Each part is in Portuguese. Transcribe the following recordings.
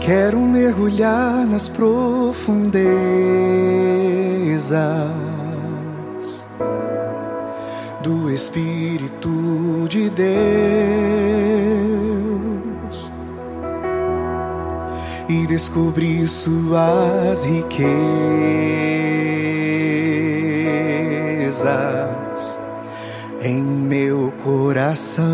Quero mergulhar nas profundezas do Espírito de Deus e descobrir suas riquezas em meu coração.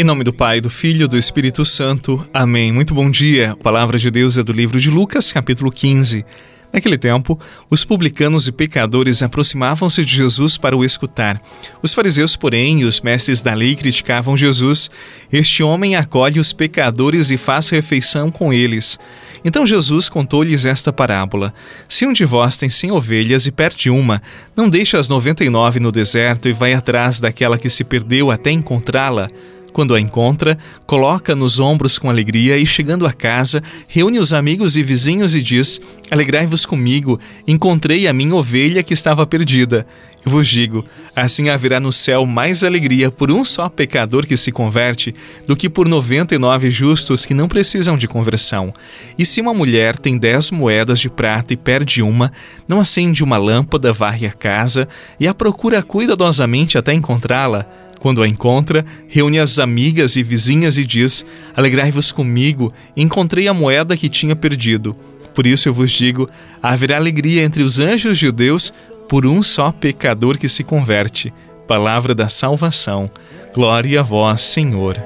Em nome do Pai, do Filho e do Espírito Santo. Amém. Muito bom dia. A palavra de Deus é do livro de Lucas, capítulo 15. Naquele tempo, os publicanos e pecadores aproximavam-se de Jesus para o escutar. Os fariseus, porém, e os mestres da lei criticavam Jesus. Este homem acolhe os pecadores e faz refeição com eles. Então Jesus contou-lhes esta parábola: Se um de vós tem cem ovelhas e perde uma, não deixe as noventa e nove no deserto e vai atrás daquela que se perdeu até encontrá-la. Quando a encontra, coloca nos ombros com alegria e, chegando a casa, reúne os amigos e vizinhos e diz: Alegrai-vos comigo, encontrei a minha ovelha que estava perdida. Eu vos digo: assim haverá no céu mais alegria por um só pecador que se converte do que por noventa e nove justos que não precisam de conversão. E se uma mulher tem dez moedas de prata e perde uma, não acende uma lâmpada, varre a casa e a procura cuidadosamente até encontrá-la? Quando a encontra, reúne as amigas e vizinhas e diz: Alegrai-vos comigo, encontrei a moeda que tinha perdido. Por isso eu vos digo: haverá alegria entre os anjos de Deus por um só pecador que se converte. Palavra da salvação. Glória a vós, Senhor.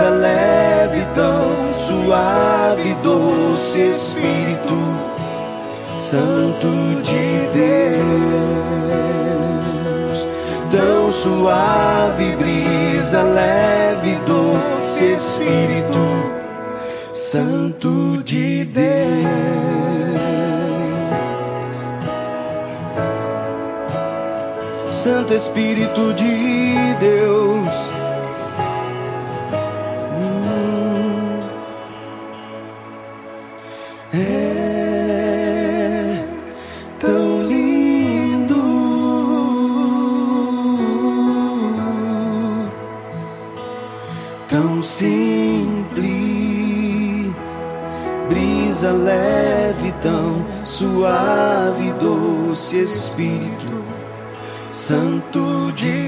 Brisa leve, tão suave, doce Espírito Santo de Deus, tão suave, brisa leve, doce Espírito Santo de Deus. Santo Espírito de Deus. Simples brisa leve, tão suave, doce Espírito Santo de.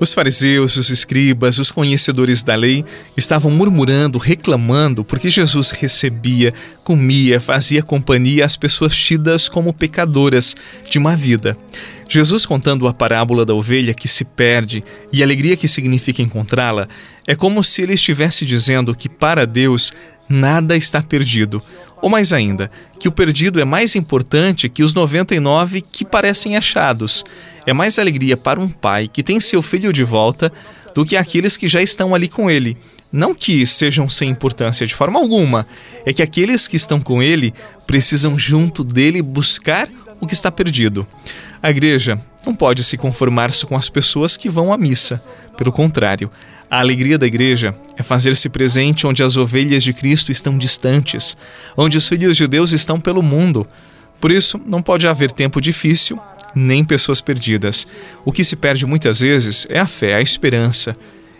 Os fariseus, os escribas, os conhecedores da lei estavam murmurando, reclamando, porque Jesus recebia, comia, fazia companhia às pessoas tidas como pecadoras de má vida. Jesus contando a parábola da ovelha que se perde e a alegria que significa encontrá-la, é como se ele estivesse dizendo que para Deus nada está perdido. Ou mais ainda, que o perdido é mais importante que os 99 que parecem achados. É mais alegria para um pai que tem seu filho de volta do que aqueles que já estão ali com ele. Não que sejam sem importância de forma alguma, é que aqueles que estão com ele precisam junto dele buscar o que está perdido. A igreja não pode se conformar só com as pessoas que vão à missa. Pelo contrário, a alegria da igreja é fazer-se presente onde as ovelhas de Cristo estão distantes, onde os filhos de Deus estão pelo mundo. Por isso, não pode haver tempo difícil nem pessoas perdidas. O que se perde muitas vezes é a fé, a esperança,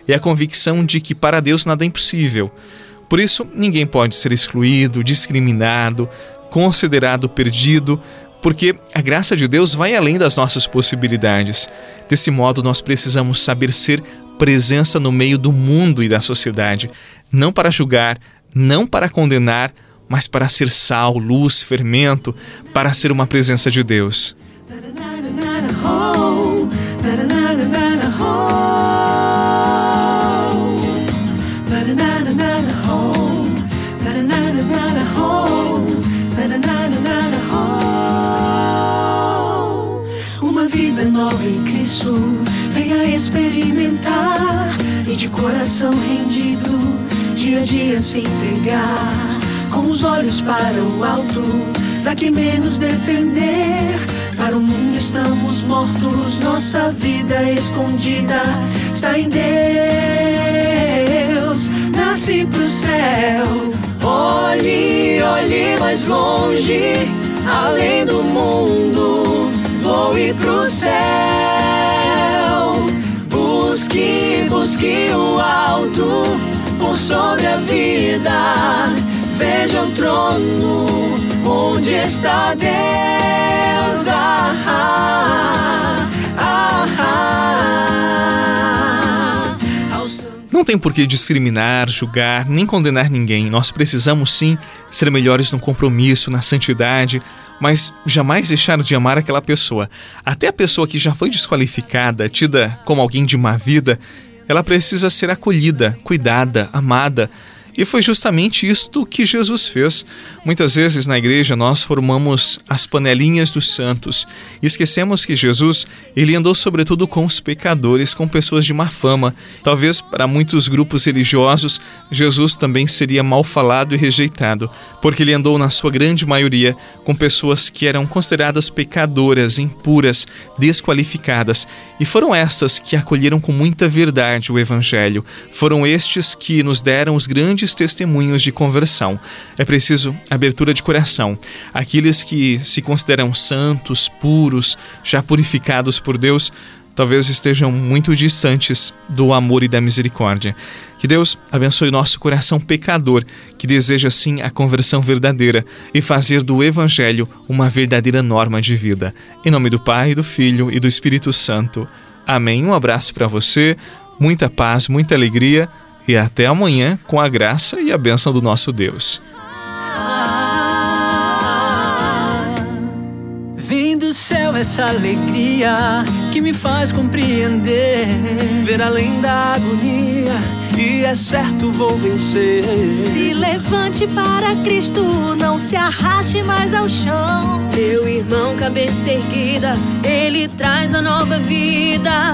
é a convicção de que para Deus nada é impossível. Por isso, ninguém pode ser excluído, discriminado, considerado perdido, porque a graça de Deus vai além das nossas possibilidades. Desse modo, nós precisamos saber ser presença no meio do mundo e da sociedade, não para julgar, não para condenar, mas para ser sal, luz, fermento, para ser uma presença de Deus. Uma vida nova em Cristo, venha experimentar. E de coração rendido, dia a dia se entregar, com os olhos para o alto, daqui menos depender. Para o mundo estamos mortos, nossa vida é escondida está em Deus. Nasce pro céu, olhe, olhe mais longe, além do mundo, Vou ir pro céu. Busque, busque o alto, por sobre a vida Veja o trono onde está Deus. Ah, ah, ah, ah. Não tem por que discriminar, julgar, nem condenar ninguém. Nós precisamos sim ser melhores no compromisso, na santidade, mas jamais deixar de amar aquela pessoa. Até a pessoa que já foi desqualificada, tida como alguém de má vida, ela precisa ser acolhida, cuidada, amada. E foi justamente isto que Jesus fez. Muitas vezes na igreja nós formamos as panelinhas dos santos e esquecemos que Jesus, ele andou sobretudo com os pecadores, com pessoas de má fama. Talvez para muitos grupos religiosos, Jesus também seria mal falado e rejeitado, porque ele andou na sua grande maioria com pessoas que eram consideradas pecadoras, impuras, desqualificadas, e foram essas que acolheram com muita verdade o evangelho. Foram estes que nos deram os grandes testemunhos de conversão. É preciso abertura de coração. Aqueles que se consideram santos, puros, já purificados por Deus, talvez estejam muito distantes do amor e da misericórdia. Que Deus abençoe nosso coração pecador, que deseja sim a conversão verdadeira e fazer do Evangelho uma verdadeira norma de vida. Em nome do Pai, do Filho e do Espírito Santo. Amém. Um abraço para você, muita paz, muita alegria e até amanhã com a graça e a bênção do nosso Deus. Vem do céu essa alegria que me faz compreender, ver além da agonia. E é certo vou vencer. Se levante para Cristo, não se arraste mais ao chão. Meu irmão, cabeça erguida, ele traz a nova vida,